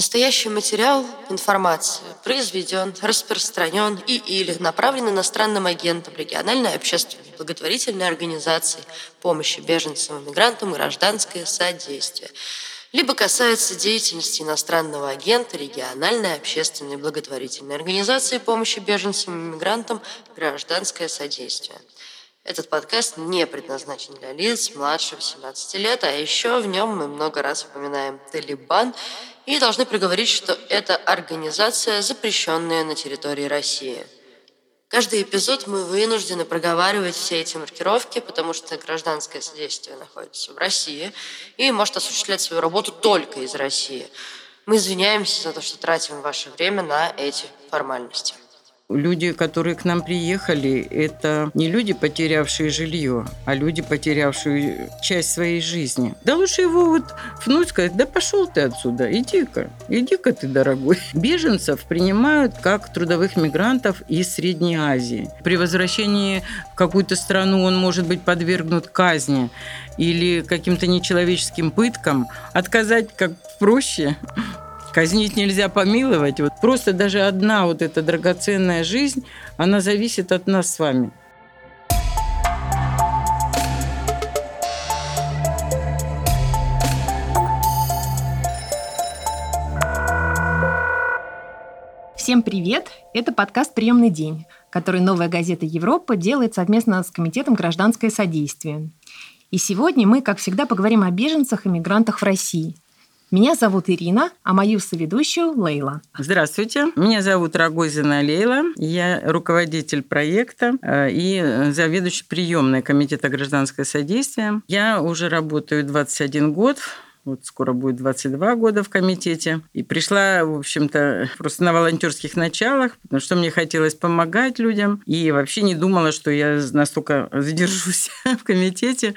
Настоящий материал, информация произведен, распространен и или направлен иностранным агентом региональной общественной благотворительной организации помощи беженцам мигрантам гражданское содействие либо касается деятельности иностранного агента региональной общественной благотворительной организации помощи беженцам и мигрантам гражданское содействие. Этот подкаст не предназначен для лиц младше 18 лет, а еще в нем мы много раз упоминаем Талибан и должны приговорить, что это организация, запрещенная на территории России. Каждый эпизод мы вынуждены проговаривать все эти маркировки, потому что гражданское содействие находится в России и может осуществлять свою работу только из России. Мы извиняемся за то, что тратим ваше время на эти формальности. Люди, которые к нам приехали, это не люди, потерявшие жилье, а люди, потерявшие часть своей жизни. Да лучше его вот внуть сказать, да пошел ты отсюда, иди-ка, иди-ка ты, дорогой. Беженцев принимают как трудовых мигрантов из Средней Азии. При возвращении в какую-то страну он может быть подвергнут казни или каким-то нечеловеческим пыткам. Отказать как проще Казнить нельзя помиловать. Вот просто даже одна вот эта драгоценная жизнь, она зависит от нас с вами. Всем привет! Это подкаст «Приемный день», который «Новая газета Европа» делает совместно с Комитетом «Гражданское содействие». И сегодня мы, как всегда, поговорим о беженцах и мигрантах в России – меня зовут Ирина, а мою соведущую Лейла. Здравствуйте. Меня зовут Рогозина Лейла. Я руководитель проекта э, и заведующий приемной комитета гражданское содействие. Я уже работаю 21 год вот скоро будет 22 года в комитете. И пришла, в общем-то, просто на волонтерских началах, потому что мне хотелось помогать людям. И вообще не думала, что я настолько задержусь в комитете.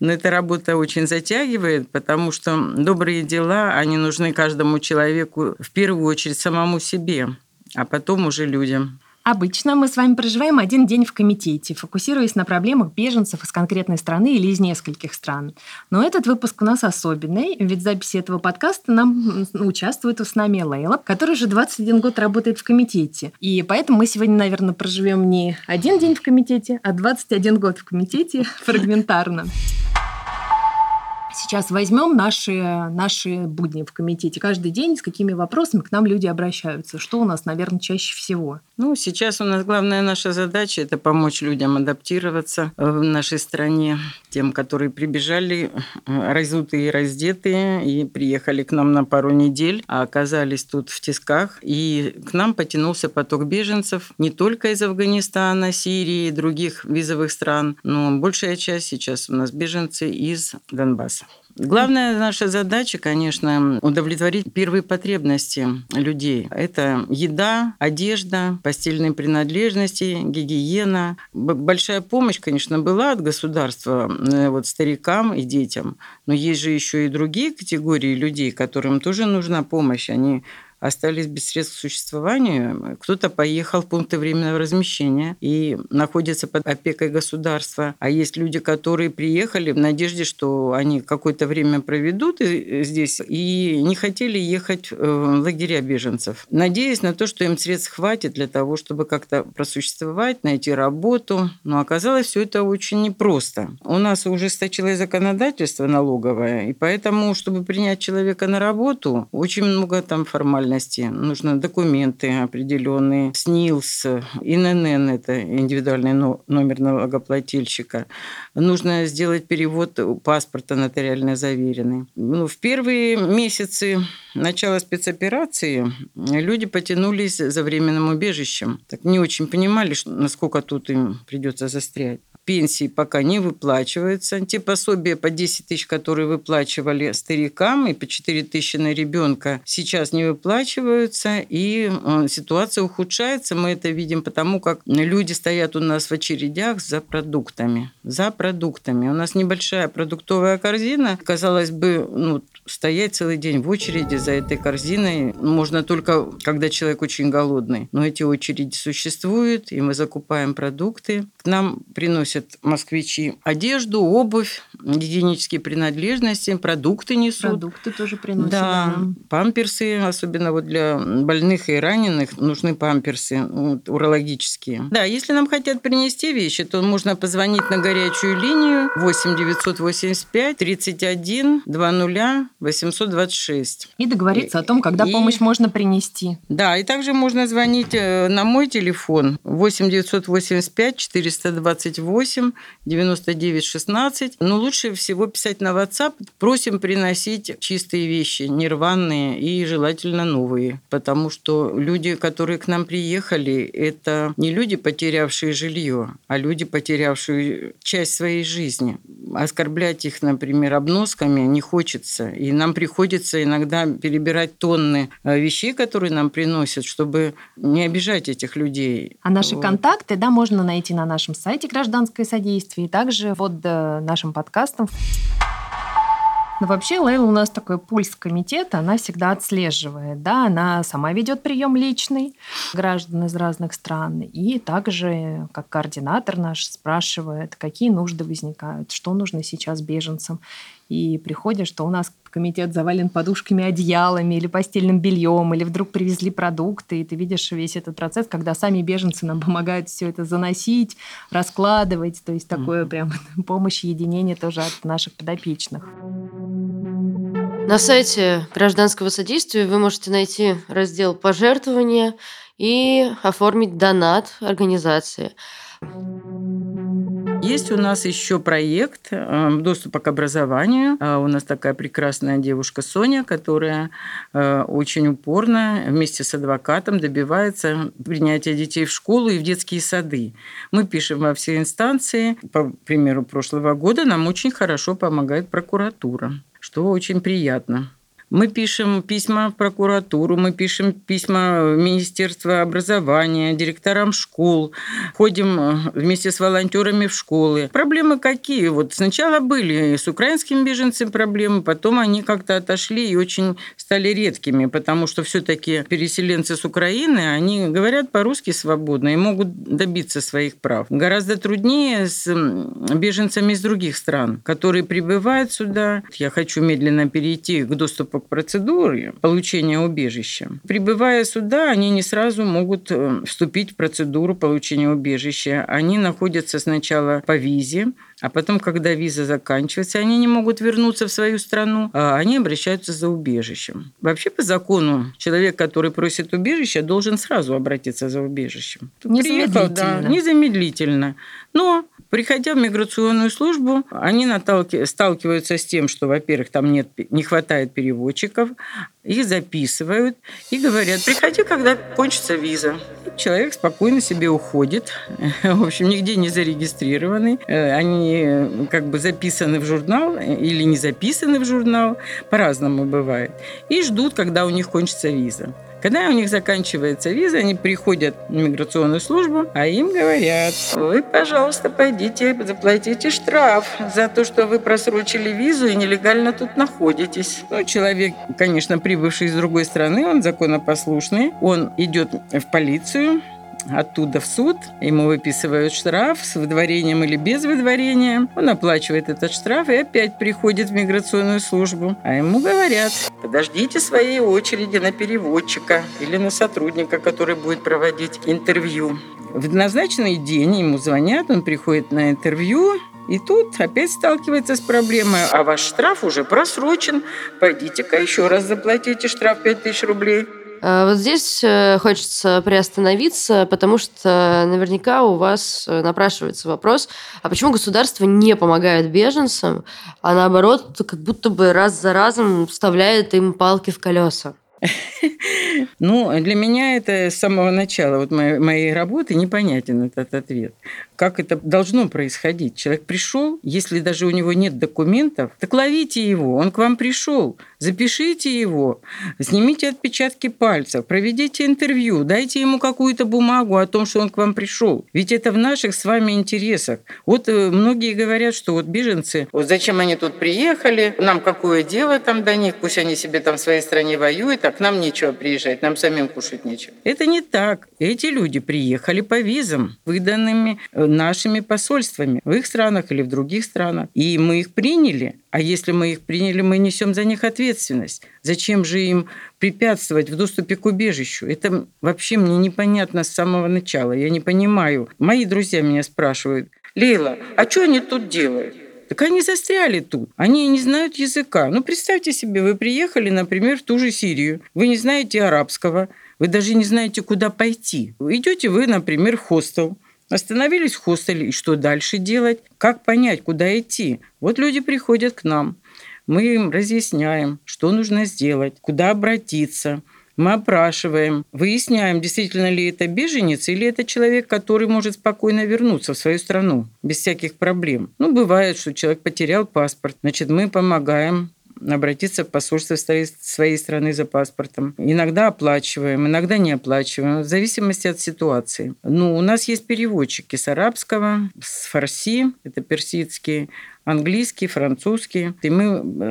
Но эта работа очень затягивает, потому что добрые дела, они нужны каждому человеку, в первую очередь самому себе, а потом уже людям. Обычно мы с вами проживаем один день в комитете, фокусируясь на проблемах беженцев из конкретной страны или из нескольких стран. Но этот выпуск у нас особенный, ведь в записи этого подкаста нам участвует с нами Лейла, которая уже 21 год работает в комитете. И поэтому мы сегодня, наверное, проживем не один день в комитете, а 21 год в комитете фрагментарно сейчас возьмем наши, наши будни в комитете. Каждый день с какими вопросами к нам люди обращаются? Что у нас, наверное, чаще всего? Ну, сейчас у нас главная наша задача – это помочь людям адаптироваться в нашей стране. Тем, которые прибежали разутые и раздетые, и приехали к нам на пару недель, а оказались тут в тисках. И к нам потянулся поток беженцев не только из Афганистана, Сирии и других визовых стран, но большая часть сейчас у нас беженцы из Донбасса. Главная наша задача, конечно, удовлетворить первые потребности людей. Это еда, одежда, постельные принадлежности, гигиена. Большая помощь, конечно, была от государства э, вот, старикам и детям, но есть же еще и другие категории людей, которым тоже нужна помощь. Они остались без средств к существованию. Кто-то поехал в пункты временного размещения и находится под опекой государства. А есть люди, которые приехали в надежде, что они какое-то время проведут здесь и не хотели ехать в лагеря беженцев, надеясь на то, что им средств хватит для того, чтобы как-то просуществовать, найти работу. Но оказалось все это очень непросто. У нас ужесточилось законодательство налоговое, и поэтому, чтобы принять человека на работу, очень много там формальностей формальности. Нужны документы определенные, СНИЛС, ИНН – это индивидуальный номер налогоплательщика. Нужно сделать перевод паспорта нотариально заверенный. Ну, в первые месяцы начала спецоперации люди потянулись за временным убежищем. Так не очень понимали, насколько тут им придется застрять пенсии пока не выплачиваются. Те пособия по 10 тысяч, которые выплачивали старикам, и по 4 тысячи на ребенка, сейчас не выплачиваются, и э, ситуация ухудшается. Мы это видим потому, как люди стоят у нас в очередях за продуктами. За продуктами. У нас небольшая продуктовая корзина. Казалось бы, ну, стоять целый день в очереди за этой корзиной можно только, когда человек очень голодный. Но эти очереди существуют, и мы закупаем продукты. Нам приносят москвичи одежду, обувь, гигиенические принадлежности, продукты несут. Продукты тоже приносят. Да, да. памперсы, особенно вот для больных и раненых, нужны памперсы вот, урологические. Да, если нам хотят принести вещи, то можно позвонить на горячую линию 8 985 31 00 826. И договориться о том, когда и... помощь можно принести. Да, и также можно звонить э, на мой телефон 8 985 428 99 16. Но лучше всего писать на WhatsApp. Просим приносить чистые вещи, нерванные и желательно новые. Потому что люди, которые к нам приехали, это не люди, потерявшие жилье, а люди, потерявшие часть своей жизни. Оскорблять их, например, обносками не хочется. И нам приходится иногда перебирать тонны э, вещей, которые нам приносят, чтобы не обижать этих людей. А наши вот. контакты, да, можно найти на нашем сайте «Гражданское содействие» и также под э, нашим подкастом. Но вообще Лейла у нас такой пульс комитета, она всегда отслеживает, да, она сама ведет прием личный граждан из разных стран, и также, как координатор наш, спрашивает, какие нужды возникают, что нужно сейчас беженцам и приходишь, что у нас комитет завален подушками, одеялами или постельным бельем, или вдруг привезли продукты, и ты видишь весь этот процесс, когда сами беженцы нам помогают все это заносить, раскладывать, то есть такое mm-hmm. прям помощь, единение тоже от наших подопечных. На сайте гражданского содействия вы можете найти раздел «Пожертвования» и оформить донат организации. Есть у нас еще проект э, доступа к образованию. А у нас такая прекрасная девушка Соня, которая э, очень упорно вместе с адвокатом добивается принятия детей в школу и в детские сады. Мы пишем во все инстанции. По примеру прошлого года нам очень хорошо помогает прокуратура, что очень приятно. Мы пишем письма в прокуратуру, мы пишем письма в Министерство образования, директорам школ, ходим э, вместе с волонтерами в школы. Проблемы какие? Вот сначала были с украинскими беженцами проблемы, потом они как-то отошли и очень стали редкими, потому что все-таки переселенцы с Украины, они говорят по-русски свободно и могут добиться своих прав. Гораздо труднее с беженцами из других стран, которые прибывают сюда. Я хочу медленно перейти к доступу к процедуре получения убежища. Прибывая сюда, они не сразу могут э, вступить в процедуру получения убежища. Они находятся сначала по визе, а потом, когда виза заканчивается, они не могут вернуться в свою страну, а они обращаются за убежищем. Вообще, по закону, человек, который просит убежища, должен сразу обратиться за убежищем. Незамедлительно. Приехал, да, незамедлительно. Но Приходя в миграционную службу, они наталки... сталкиваются с тем, что, во-первых, там нет, не хватает переводчиков, их записывают и говорят, приходи, когда кончится виза. Человек спокойно себе уходит, в общем, нигде не зарегистрированы, э, они э, как бы записаны в журнал или не записаны в журнал, по-разному бывает, и ждут, когда у них кончится виза. Когда у них заканчивается виза, они приходят в миграционную службу, а им говорят, вы, пожалуйста, пойдите, заплатите штраф за то, что вы просрочили визу и нелегально тут находитесь. Ну, человек, конечно, прибывший из другой страны, он законопослушный, он идет в полицию, оттуда в суд, ему выписывают штраф с выдворением или без выдворения. Он оплачивает этот штраф и опять приходит в миграционную службу. А ему говорят, подождите своей очереди на переводчика или на сотрудника, который будет проводить интервью. В назначенный день ему звонят, он приходит на интервью, и тут опять сталкивается с проблемой, а ваш штраф уже просрочен, пойдите-ка еще раз заплатите штраф 5000 рублей. Э, вот здесь э, хочется приостановиться, потому что наверняка у вас э, напрашивается вопрос, а почему государство не помогает беженцам, а наоборот, как будто бы раз за разом вставляет им палки в колеса? Ну, для меня это с самого начала вот моей, моей работы непонятен этот ответ. Как это должно происходить? Человек пришел, если даже у него нет документов, так ловите его, он к вам пришел, запишите его, снимите отпечатки пальцев, проведите интервью, дайте ему какую-то бумагу о том, что он к вам пришел. Ведь это в наших с вами интересах. Вот э, многие говорят, что вот беженцы, вот зачем они тут приехали, нам какое дело там до них, пусть они себе там в своей стране воюют, так, нам нечего приезжать, нам самим кушать нечего. Это не так. Эти люди приехали по визам, выданными э, нашими посольствами в их странах или в других странах. И мы их приняли. А если мы их приняли, мы несем за них ответственность. Зачем же им препятствовать в доступе к убежищу? Это вообще мне непонятно с самого начала. Я не понимаю. Мои друзья меня спрашивают, Лейла, а что они тут делают? Так они застряли тут. Они не знают языка. Ну, представьте себе, вы приехали, например, в ту же Сирию. Вы не знаете арабского. Вы даже не знаете, куда пойти. Идете вы, например, в хостел. Остановились в хостеле, и что дальше делать? Как понять, куда идти? Вот люди приходят к нам. Мы им разъясняем, что нужно сделать, куда обратиться – мы опрашиваем, выясняем, действительно ли это беженец или это человек, который может спокойно вернуться в свою страну без всяких проблем. Ну, бывает, что человек потерял паспорт. Значит, мы помогаем обратиться в посольство своей страны за паспортом. Иногда оплачиваем, иногда не оплачиваем, в зависимости от ситуации. Ну, у нас есть переводчики с арабского, с фарси, это персидский, английский, французский. И мы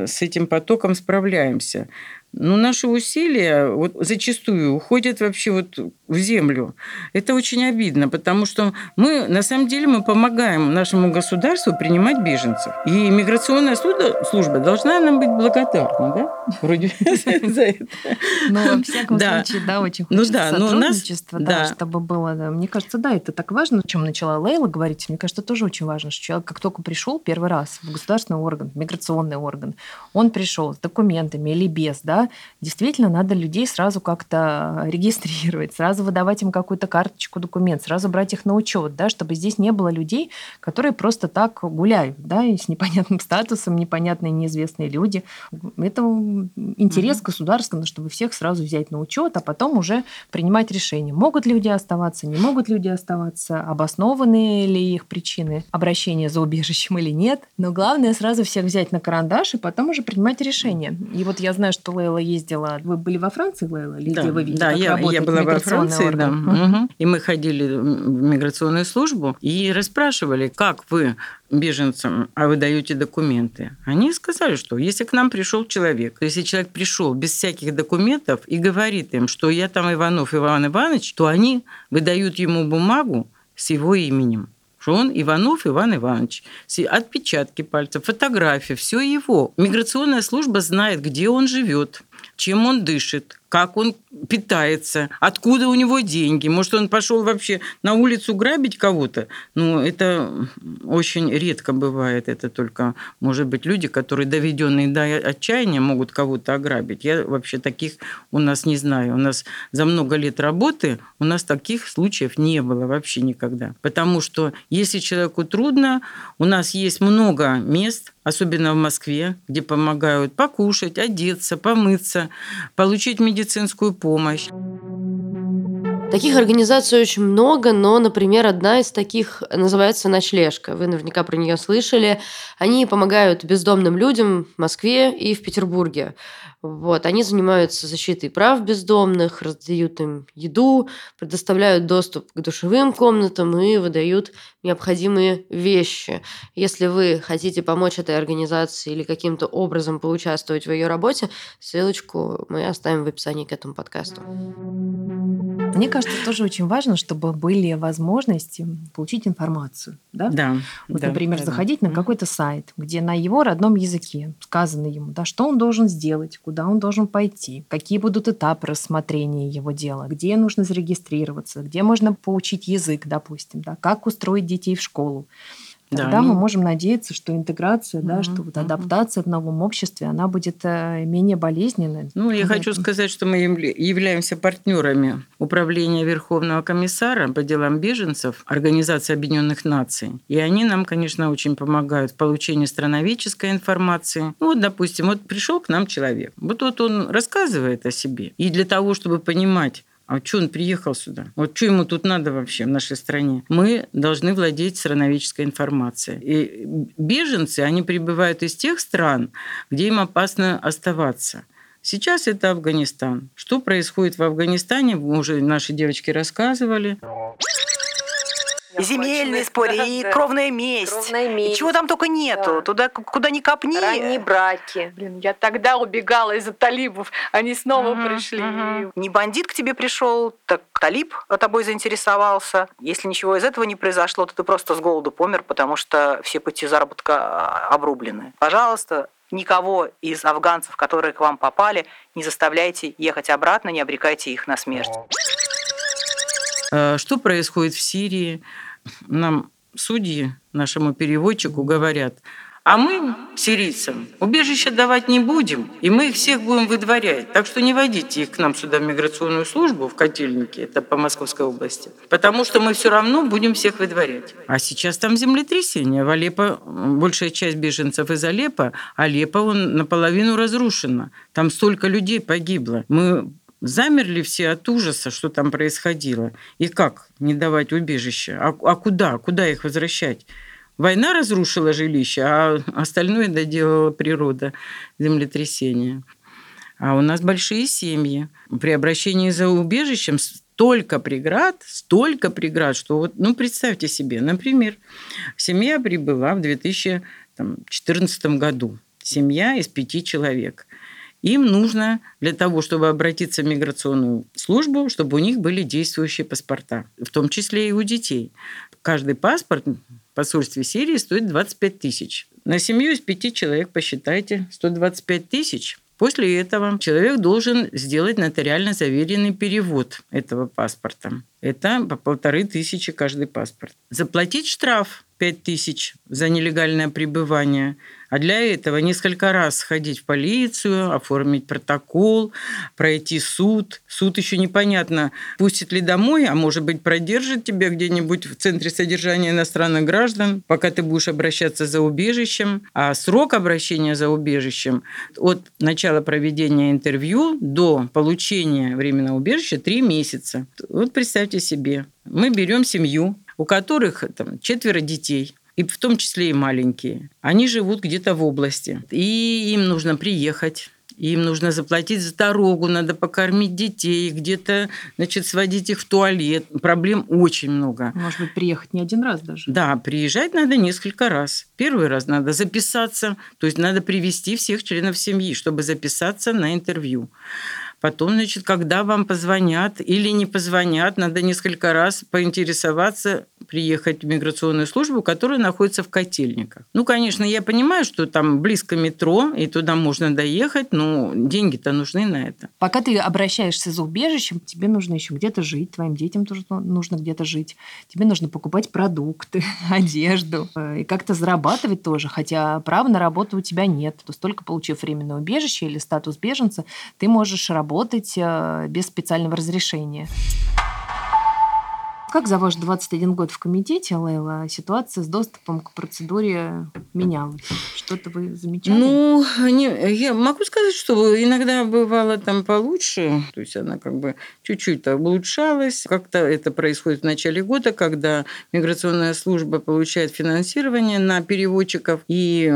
э, с этим потоком справляемся. Но наши усилия вот зачастую уходят вообще вот в землю. Это очень обидно, потому что мы, на самом деле, мы помогаем нашему государству принимать беженцев. И миграционная служба должна нам быть благодарна, да? Вроде за это. Ну, во всяком случае, да, очень ну хочется сотрудничества, да, чтобы было. Мне кажется, да, это так важно, о чем начала Лейла говорить. Мне кажется, тоже очень важно, что человек, как только пришел первый раз в государственный орган, миграционный орган, он пришел с документами или без, да, действительно надо людей сразу как-то регистрировать, сразу выдавать им какую-то карточку, документ, сразу брать их на учет, да, чтобы здесь не было людей, которые просто так гуляют, да, и с непонятным статусом, непонятные неизвестные люди. Это интерес mm-hmm. государства, чтобы всех сразу взять на учет, а потом уже принимать решение, могут люди оставаться, не могут люди оставаться, обоснованы ли их причины обращения за убежищем или нет. Но главное сразу всех взять на карандаш и потом уже принимать решение. И вот я знаю, что Лейла ездила. Вы были во Франции, Лейла? Или да, где вы видели, да, я, я была во Франции, да. Угу. И мы ходили в миграционную службу и расспрашивали, как вы беженцам, а вы даете документы. Они сказали, что если к нам пришел человек, если человек пришел без всяких документов и говорит им, что я там Иванов Иван Иванович, то они выдают ему бумагу с его именем что он Иванов Иван Иванович. Отпечатки пальцев, фотографии, все его. Миграционная служба знает, где он живет, чем он дышит, как он питается, откуда у него деньги. Может, он пошел вообще на улицу грабить кого-то? Ну, это очень редко бывает. Это только, может быть, люди, которые доведенные до отчаяния могут кого-то ограбить. Я вообще таких у нас не знаю. У нас за много лет работы у нас таких случаев не было вообще никогда. Потому что если человеку трудно, у нас есть много мест, особенно в Москве, где помогают покушать, одеться, помыться, получить медицинскую медицинскую помощь. Таких организаций очень много, но, например, одна из таких называется «Ночлежка». Вы наверняка про нее слышали. Они помогают бездомным людям в Москве и в Петербурге. Вот, они занимаются защитой прав бездомных, раздают им еду, предоставляют доступ к душевым комнатам и выдают необходимые вещи. Если вы хотите помочь этой организации или каким-то образом поучаствовать в ее работе, ссылочку мы оставим в описании к этому подкасту. Мне кажется, тоже очень важно, чтобы были возможности получить информацию. Да? Да. Вот, да, например, да, заходить да. на какой-то сайт, где на его родном языке сказано ему, да, что он должен сделать, куда он должен пойти, какие будут этапы рассмотрения его дела, где нужно зарегистрироваться, где можно поучить язык, допустим, да, как устроить детей в школу. Тогда да, мы можем надеяться, что интеграция, угу, да, что вот адаптация угу. в новом обществе, она будет э, менее болезненной. Ну, я хочу сказать, что мы являемся партнерами Управления Верховного комиссара по делам беженцев Организации Объединенных Наций. И они нам, конечно, очень помогают в получении страноведческой информации. Ну, вот, допустим, вот пришел к нам человек. Вот, вот он рассказывает о себе. И для того, чтобы понимать, а что он приехал сюда? Вот что ему тут надо вообще в нашей стране? Мы должны владеть страноведческой информацией. И беженцы, они прибывают из тех стран, где им опасно оставаться. Сейчас это Афганистан. Что происходит в Афганистане, уже наши девочки рассказывали. Земельные споры, и кровная месть. Кровная месть. Чего там только нету. Да. Туда, куда ни копни. Ранние браки. Блин, я тогда убегала из-за талибов. Они снова Мгм, пришли. мгм. Не бандит к тебе пришел, так талиб тобой заинтересовался. Если ничего из этого не произошло, то ты просто с голоду помер, потому что все пути заработка а, обрублены. Пожалуйста, никого из афганцев, которые к вам попали, не заставляйте ехать обратно, не обрекайте их на смерть. Э, Что происходит в Сирии? Нам судьи, нашему переводчику говорят, а мы, сирийцам, убежище давать не будем, и мы их всех будем выдворять. Так что не водите их к нам сюда в миграционную службу, в котельнике, это по Московской области, потому что мы все равно будем всех выдворять. А сейчас там землетрясение. В Алеппо большая часть беженцев из Алеппо, Алеппо он наполовину разрушено. Там столько людей погибло. Мы замерли все от ужаса, что там происходило. И как не давать убежище? А, а куда? Куда их возвращать? Война разрушила жилище, а остальное доделала природа, землетрясение. А у нас большие семьи. При обращении за убежищем столько преград, столько преград, что вот, ну, представьте себе, например, семья прибыла в 2014 году. Семья из пяти человек. Им нужно для того, чтобы обратиться в миграционную службу, чтобы у них были действующие паспорта, в том числе и у детей. Каждый паспорт в посольстве Сирии стоит 25 тысяч. На семью из пяти человек, посчитайте, 125 тысяч. После этого человек должен сделать нотариально заверенный перевод этого паспорта. Это по полторы тысячи каждый паспорт. Заплатить штраф 5 тысяч за нелегальное пребывание. А для этого несколько раз сходить в полицию, оформить протокол, пройти суд. Суд еще непонятно, пустит ли домой, а может быть продержит тебя где-нибудь в центре содержания иностранных граждан, пока ты будешь обращаться за убежищем. А срок обращения за убежищем от начала проведения интервью до получения временного убежища 3 месяца. Вот представьте себе, мы берем семью, у которых там, четверо детей, и в том числе и маленькие. Они живут где-то в области, и им нужно приехать. Им нужно заплатить за дорогу, надо покормить детей, где-то, значит, сводить их в туалет. Проблем очень много. Может быть, приехать не один раз даже. Да, приезжать надо несколько раз. Первый раз надо записаться, то есть надо привести всех членов семьи, чтобы записаться на интервью. Потом, значит, когда вам позвонят или не позвонят, надо несколько раз поинтересоваться, приехать в миграционную службу, которая находится в Котельниках. Ну, конечно, я понимаю, что там близко метро, и туда можно доехать, но деньги-то нужны на это. Пока ты обращаешься за убежищем, тебе нужно еще где-то жить, твоим детям тоже нужно где-то жить. Тебе нужно покупать продукты, одежду э, и как-то зарабатывать тоже, хотя права на работу у тебя нет. То есть только получив временное убежище или статус беженца, ты можешь работать э, без специального разрешения. Как за ваш 21 год в комитете, Лейла, ситуация с доступом к процедуре менялась? Что-то вы замечали? Ну, не, я могу сказать, что иногда бывало там получше, то есть она как бы чуть-чуть улучшалась. Как-то это происходит в начале года, когда миграционная служба получает финансирование на переводчиков, и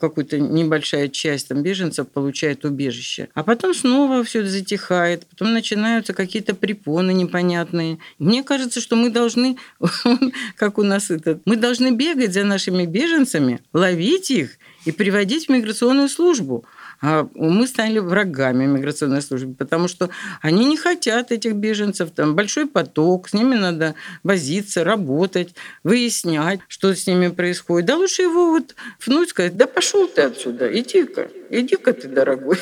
какая-то небольшая часть там беженцев получает убежище. А потом снова все затихает, потом начинаются какие-то препоны непонятные. Мне кажется, что мы должны, как у нас это, мы должны бегать за нашими беженцами, ловить их и приводить в миграционную службу. А мы стали врагами миграционной службы, потому что они не хотят этих беженцев. Там большой поток, с ними надо возиться, работать, выяснять, что с ними происходит. Да лучше его вот пнуть, сказать, да пошел ты отсюда, иди-ка, иди-ка ты, дорогой.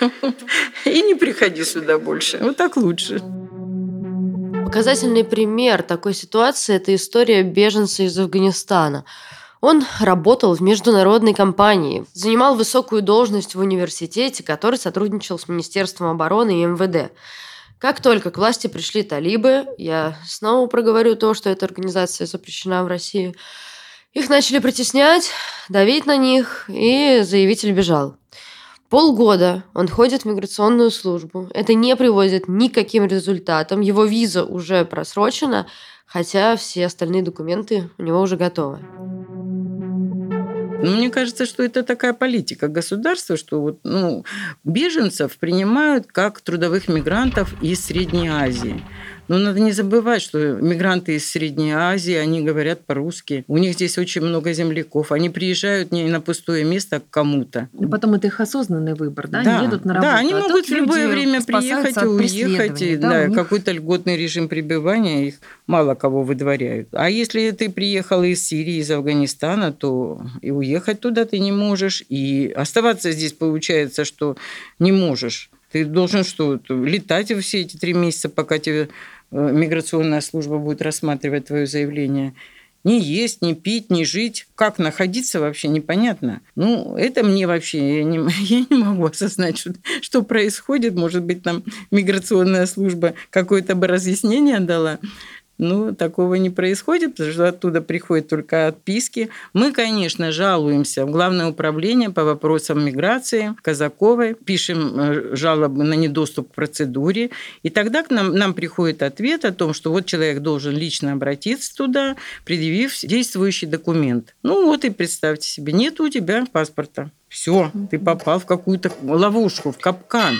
И не приходи сюда больше. Вот так лучше. Показательный пример такой ситуации – это история беженца из Афганистана. Он работал в международной компании, занимал высокую должность в университете, который сотрудничал с Министерством обороны и МВД. Как только к власти пришли талибы, я снова проговорю то, что эта организация запрещена в России, их начали притеснять, давить на них, и заявитель бежал. Полгода он ходит в миграционную службу. Это не приводит ни к каким результатам. Его виза уже просрочена, хотя все остальные документы у него уже готовы. Ну, мне кажется, что это такая политика государства, что вот, ну, беженцев принимают как трудовых мигрантов из Средней Азии. Но надо не забывать, что мигранты из Средней Азии, они говорят по-русски. У них здесь очень много земляков. Они приезжают не на пустое место, а к кому-то. И потом это их осознанный выбор, да? да. Они едут на работу. Да, они а могут в любое время приехать и уехать. И, да, да, них... какой-то льготный режим пребывания их мало кого выдворяют. А если ты приехал из Сирии, из Афганистана, то и уехать туда ты не можешь. И оставаться здесь получается, что не можешь. Ты должен что, летать все эти три месяца, пока тебе э, миграционная служба будет рассматривать твое заявление. Не есть, не пить, не жить. Как находиться вообще непонятно. Ну, это мне вообще, я не, я не могу осознать, что, что происходит. Может быть, нам миграционная служба какое-то бы разъяснение дала. Ну, такого не происходит, потому что оттуда приходят только отписки. Мы, конечно, жалуемся в Главное управление по вопросам миграции Казаковой, пишем э, жалобы на недоступ к процедуре, и тогда к нам, нам приходит ответ о том, что вот человек должен лично обратиться туда, предъявив действующий документ. Ну вот и представьте себе, нет у тебя паспорта. Все, ты попал в какую-то ловушку, в капкан.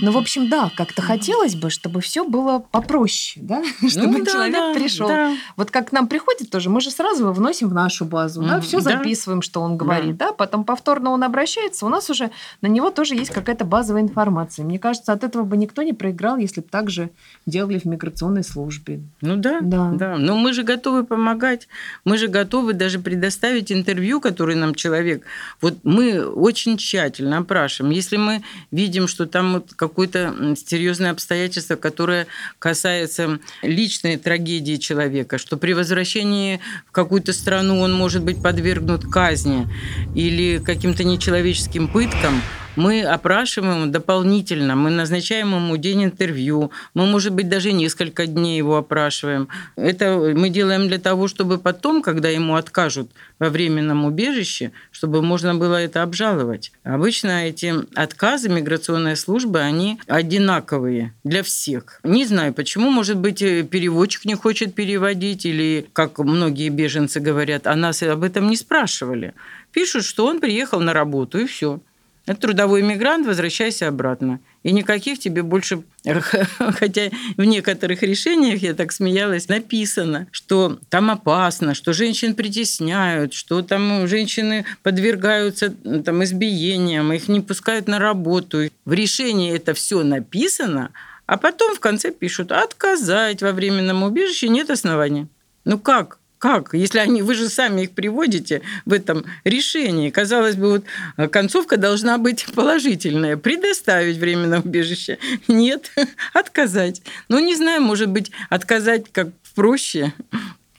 Ну, в общем, да, как-то хотелось бы, чтобы все было попроще, да, чтобы ну, да, человек да, пришел. Да. Вот как к нам приходит тоже, мы же сразу его вносим в нашу базу, mm, да, все да. записываем, что он говорит, да. да, потом повторно он обращается, у нас уже на него тоже есть какая-то базовая информация. Мне кажется, от этого бы никто не проиграл, если бы так же делали в миграционной службе. Ну да, да, да. Но мы же готовы помогать, мы же готовы даже предоставить интервью, которое нам человек. Вот мы очень тщательно опрашиваем. Если мы видим, что там вот какое-то серьезное обстоятельство, которое касается личной трагедии человека, что при возвращении в какую-то страну он может быть подвергнут казни или каким-то нечеловеческим пыткам, мы опрашиваем дополнительно, мы назначаем ему день интервью, мы, может быть, даже несколько дней его опрашиваем. Это мы делаем для того, чтобы потом, когда ему откажут во временном убежище, чтобы можно было это обжаловать. Обычно эти отказы миграционной службы, они одинаковые для всех. Не знаю, почему, может быть, переводчик не хочет переводить, или, как многие беженцы говорят, а нас об этом не спрашивали. Пишут, что он приехал на работу, и все. Это трудовой мигрант, возвращайся обратно. И никаких тебе больше, хотя в некоторых решениях, я так смеялась, написано, что там опасно, что женщин притесняют, что там женщины подвергаются там, избиениям, их не пускают на работу. В решении это все написано, а потом в конце пишут, отказать во временном убежище нет оснований. Ну как? Как? Если они, вы же сами их приводите в этом решении. Казалось бы, вот э, концовка должна быть положительная. Предоставить временное убежище. Нет, отказать. Ну, не знаю, может быть, отказать как проще.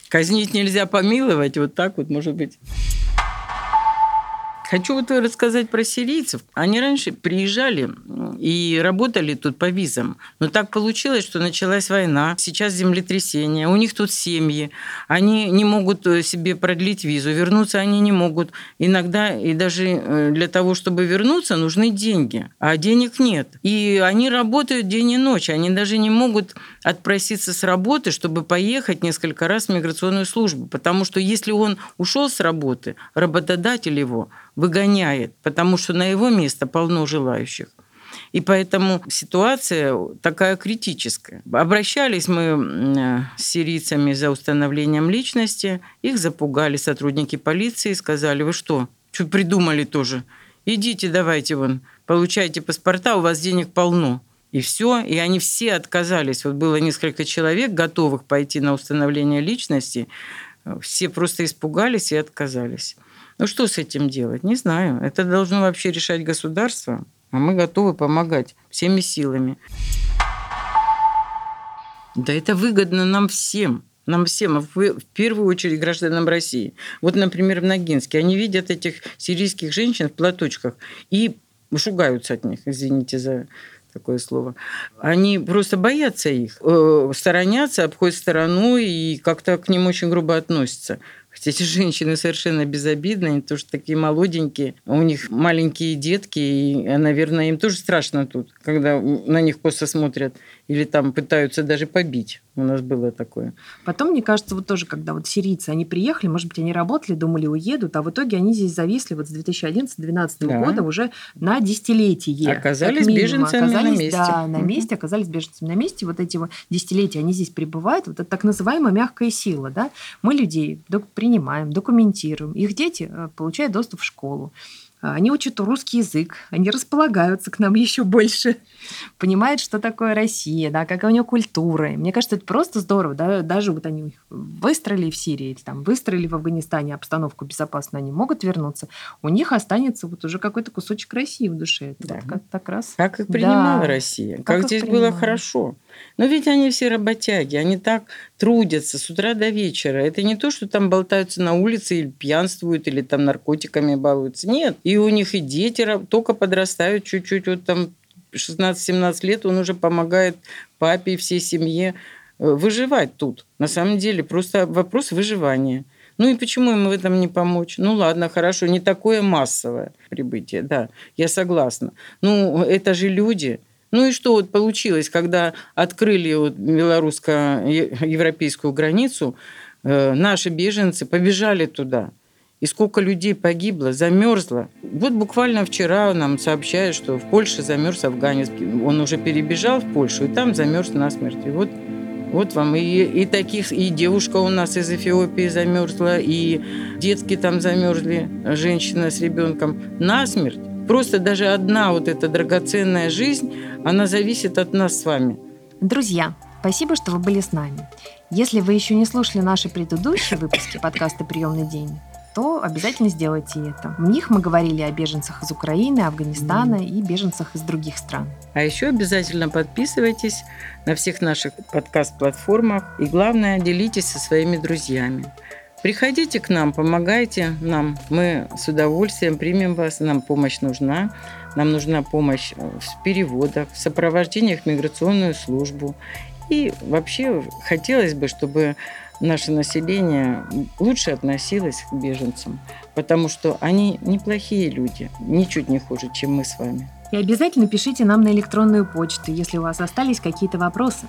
Казнить нельзя помиловать. Вот так вот, может быть. Хочу вот рассказать про сирийцев. Они раньше приезжали и работали тут по визам. Но так получилось, что началась война, сейчас землетрясение, у них тут семьи. Они не могут э, себе продлить визу, вернуться они не могут. Иногда и даже э, для того, чтобы вернуться, нужны деньги, а денег нет. И они работают день и ночь, они даже не могут отпроситься с работы, чтобы поехать несколько раз в миграционную службу. Потому что если он ушел с работы, работодатель его выгоняет, потому что на его место полно желающих. И поэтому ситуация такая критическая. Обращались мы с сирийцами за установлением личности, их запугали сотрудники полиции, сказали, вы что, что придумали тоже? Идите, давайте вон, получайте паспорта, у вас денег полно. И все, и они все отказались. Вот было несколько человек, готовых пойти на установление личности, все просто испугались и отказались. Ну что с этим делать? Не знаю. Это должно вообще решать государство, а мы готовы помогать всеми силами. Да это выгодно нам всем. Нам всем, а в первую очередь гражданам России. Вот, например, в Ногинске. Они видят этих сирийских женщин в платочках и шугаются от них, извините за такое слово. Они просто боятся их, э, сторонятся, обходят стороной и как-то к ним очень грубо относятся. Хотя эти женщины совершенно безобидные, потому что такие молоденькие, у них маленькие детки, и, наверное, им тоже страшно тут, когда на них косо смотрят или там пытаются даже побить. У нас было такое. Потом, мне кажется, вот тоже, когда вот сирийцы, они приехали, может быть, они работали, думали, уедут, а в итоге они здесь зависли вот с 2011-2012 да. года уже на десятилетие. Оказались беженцами оказались, на месте. Да, на месте, оказались беженцами на месте. Вот эти вот десятилетия, они здесь пребывают. Вот это так называемая мягкая сила. Да? Мы людей принимаем, документируем. Их дети э, получают доступ в школу. Они учат русский язык, они располагаются к нам еще больше, понимают, что такое Россия, да, какая у нее культура. И мне кажется, это просто здорово. Да? Даже вот они выстроили в Сирии, или там выстроили в Афганистане обстановку безопасную, они могут вернуться. У них останется вот уже какой-то кусочек России в душе. Это да. вот как, так раз. Как их принимала да. Россия, как, как здесь принимала. было хорошо. Но ведь они все работяги, они так трудятся с утра до вечера. Это не то, что там болтаются на улице или пьянствуют, или там наркотиками балуются. Нет. И у них и дети только подрастают чуть-чуть, вот там 16-17 лет, он уже помогает папе и всей семье э, выживать тут. На самом деле, просто вопрос выживания. Ну и почему им в этом не помочь? Ну ладно, хорошо, не такое массовое прибытие, да, я согласна. Ну, это же люди – ну и что вот получилось, когда открыли вот белорусско-европейскую границу, э, наши беженцы побежали туда. И сколько людей погибло, замерзло. Вот буквально вчера нам сообщают, что в Польше замерз афганец. Он уже перебежал в Польшу, и там замерз насмерть. И вот, вот вам и, и таких, и девушка у нас из Эфиопии замерзла, и детки там замерзли, женщина с ребенком насмерть. Просто даже одна вот эта драгоценная жизнь, она зависит от нас с вами. Друзья, спасибо, что вы были с нами. Если вы еще не слушали наши предыдущие выпуски подкаста «Приемный день», то обязательно сделайте это. В них мы говорили о беженцах из Украины, Афганистана и беженцах из других стран. А еще обязательно подписывайтесь на всех наших подкаст-платформах и, главное, делитесь со своими друзьями. Приходите к нам, помогайте нам. Мы с удовольствием примем вас. Нам помощь нужна. Нам нужна помощь в переводах, в сопровождениях в миграционную службу. И вообще хотелось бы, чтобы наше население лучше относилось к беженцам, потому что они неплохие люди, ничуть не хуже, чем мы с вами. И обязательно пишите нам на электронную почту, если у вас остались какие-то вопросы.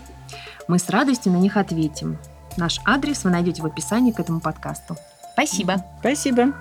Мы с радостью на них ответим. Наш адрес вы найдете в описании к этому подкасту. Спасибо. Спасибо.